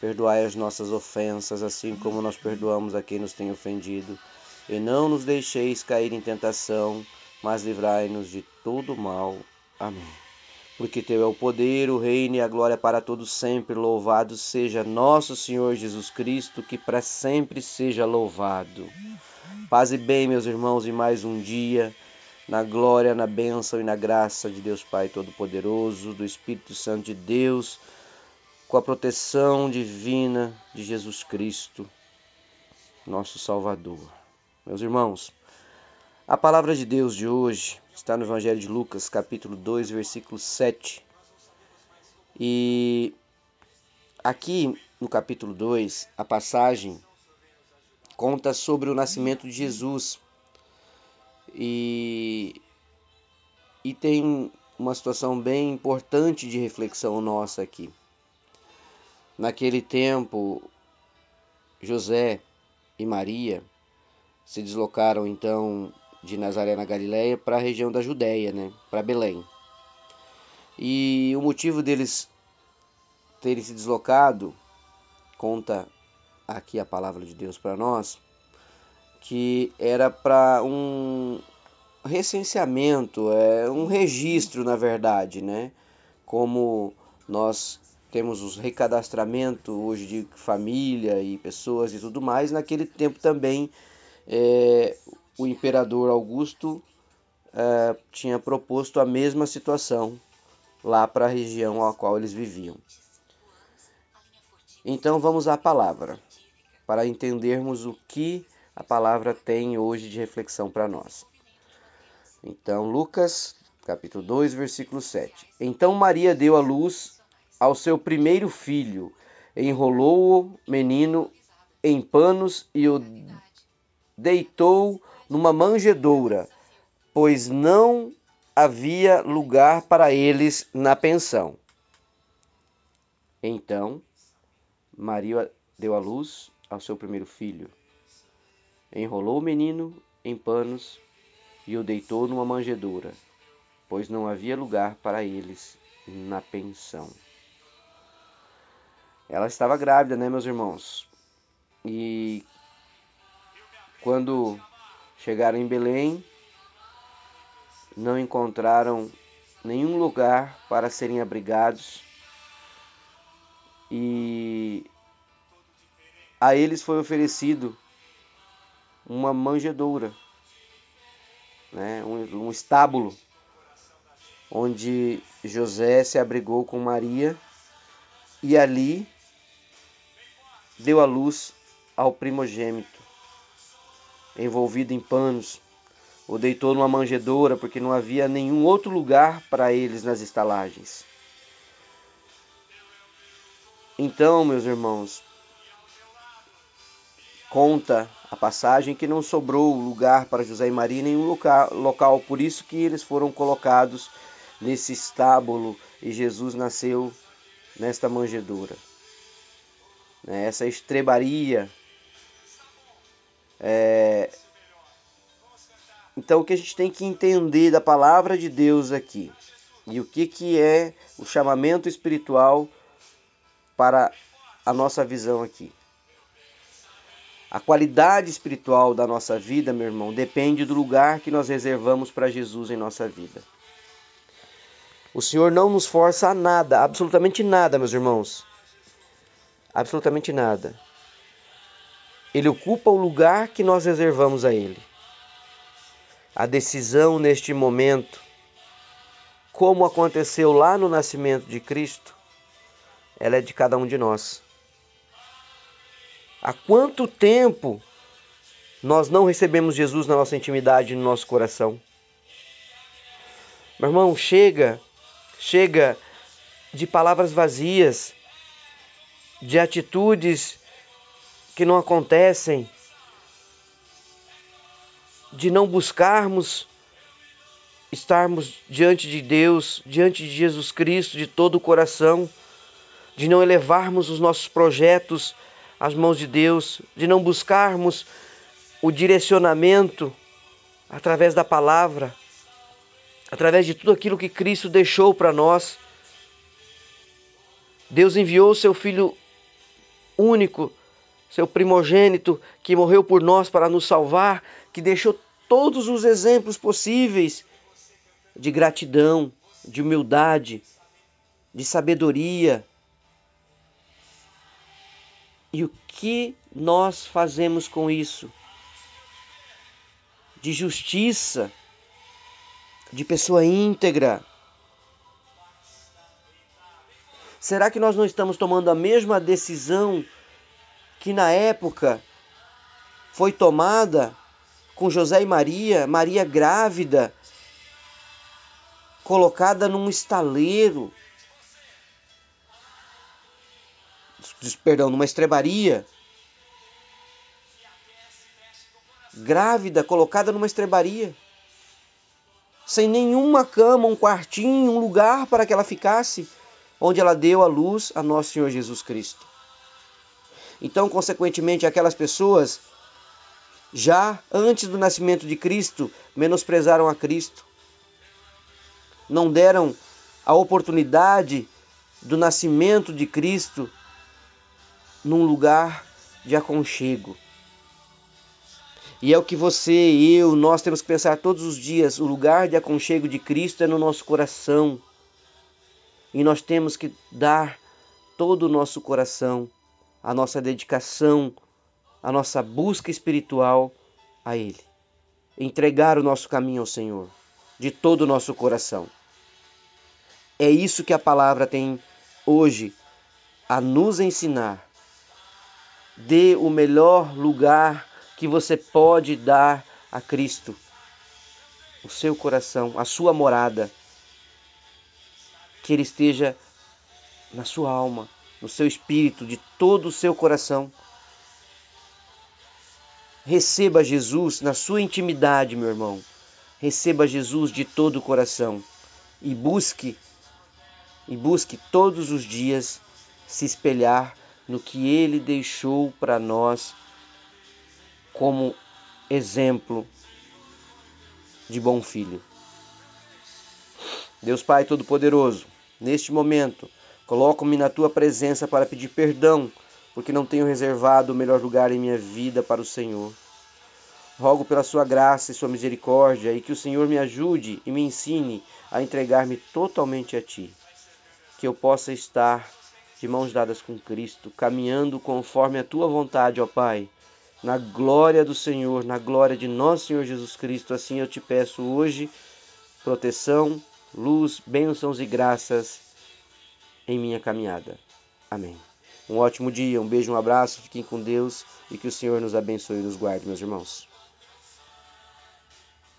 Perdoai as nossas ofensas, assim como nós perdoamos a quem nos tem ofendido. E não nos deixeis cair em tentação, mas livrai-nos de todo mal. Amém. Porque teu é o poder, o reino e a glória para todos sempre. Louvado seja nosso Senhor Jesus Cristo, que para sempre seja louvado. Paz e bem, meus irmãos, e mais um dia na glória, na bênção e na graça de Deus Pai Todo-Poderoso, do Espírito Santo de Deus com a proteção divina de Jesus Cristo, nosso Salvador. Meus irmãos, a palavra de Deus de hoje está no Evangelho de Lucas, capítulo 2, versículo 7. E aqui no capítulo 2, a passagem conta sobre o nascimento de Jesus. E, e tem uma situação bem importante de reflexão nossa aqui. Naquele tempo, José e Maria se deslocaram então de Nazaré na Galiléia para a região da Judéia, né, para Belém. E o motivo deles terem se deslocado, conta aqui a palavra de Deus para nós, que era para um recenseamento, é um registro, na verdade, né? Como nós temos os recadastramento hoje de família e pessoas e tudo mais. Naquele tempo também é, o imperador Augusto é, tinha proposto a mesma situação lá para a região a qual eles viviam. Então vamos à palavra, para entendermos o que a palavra tem hoje de reflexão para nós. Então, Lucas, capítulo 2, versículo 7. Então Maria deu à luz ao seu primeiro filho, enrolou o menino em panos e o deitou numa manjedoura, pois não havia lugar para eles na pensão. Então, Maria deu à luz ao seu primeiro filho. Enrolou o menino em panos e o deitou numa manjedoura, pois não havia lugar para eles na pensão. Ela estava grávida, né, meus irmãos? E quando chegaram em Belém, não encontraram nenhum lugar para serem abrigados. E a eles foi oferecido uma manjedoura, né, um, um estábulo, onde José se abrigou com Maria e ali deu à luz ao primogênito, envolvido em panos, o deitou numa manjedoura, porque não havia nenhum outro lugar para eles nas estalagens. Então, meus irmãos, conta a passagem que não sobrou lugar para José e Maria nenhum local, por isso que eles foram colocados nesse estábulo e Jesus nasceu nesta manjedoura né, essa estrebaria. É... Então, o que a gente tem que entender da palavra de Deus aqui e o que, que é o chamamento espiritual para a nossa visão aqui. A qualidade espiritual da nossa vida, meu irmão, depende do lugar que nós reservamos para Jesus em nossa vida. O Senhor não nos força a nada, absolutamente nada, meus irmãos absolutamente nada. Ele ocupa o lugar que nós reservamos a ele. A decisão neste momento, como aconteceu lá no nascimento de Cristo, ela é de cada um de nós. Há quanto tempo nós não recebemos Jesus na nossa intimidade, no nosso coração? Meu irmão, chega, chega de palavras vazias, de atitudes que não acontecem, de não buscarmos estarmos diante de Deus, diante de Jesus Cristo, de todo o coração, de não elevarmos os nossos projetos às mãos de Deus, de não buscarmos o direcionamento através da palavra, através de tudo aquilo que Cristo deixou para nós. Deus enviou seu Filho único, seu primogênito, que morreu por nós para nos salvar, que deixou todos os exemplos possíveis de gratidão, de humildade, de sabedoria. E o que nós fazemos com isso? De justiça, de pessoa íntegra. Será que nós não estamos tomando a mesma decisão que na época foi tomada com José e Maria, Maria grávida, colocada num estaleiro, perdão, numa estrebaria, grávida, colocada numa estrebaria, sem nenhuma cama, um quartinho, um lugar para que ela ficasse, onde ela deu a luz a nosso Senhor Jesus Cristo. Então, consequentemente, aquelas pessoas já antes do nascimento de Cristo menosprezaram a Cristo, não deram a oportunidade do nascimento de Cristo num lugar de aconchego. E é o que você eu, nós temos que pensar todos os dias: o lugar de aconchego de Cristo é no nosso coração. E nós temos que dar todo o nosso coração, a nossa dedicação, a nossa busca espiritual a Ele. Entregar o nosso caminho ao Senhor, de todo o nosso coração. É isso que a palavra tem hoje a nos ensinar. Dê o melhor lugar que você pode dar a Cristo. O seu coração, a sua morada. Que Ele esteja na sua alma, no seu espírito, de todo o seu coração. Receba Jesus na sua intimidade, meu irmão. Receba Jesus de todo o coração e busque e busque todos os dias se espelhar no que ele deixou para nós como exemplo de bom filho. Deus Pai Todo-Poderoso, neste momento, coloco-me na tua presença para pedir perdão, porque não tenho reservado o melhor lugar em minha vida para o Senhor. Rogo pela sua graça e sua misericórdia e que o Senhor me ajude e me ensine a entregar-me totalmente a ti que eu possa estar de mãos dadas com Cristo, caminhando conforme a tua vontade, ó Pai, na glória do Senhor, na glória de nosso Senhor Jesus Cristo. Assim eu te peço hoje proteção, luz, bênçãos e graças em minha caminhada. Amém. Um ótimo dia, um beijo, um abraço, fiquem com Deus e que o Senhor nos abençoe e nos guarde, meus irmãos.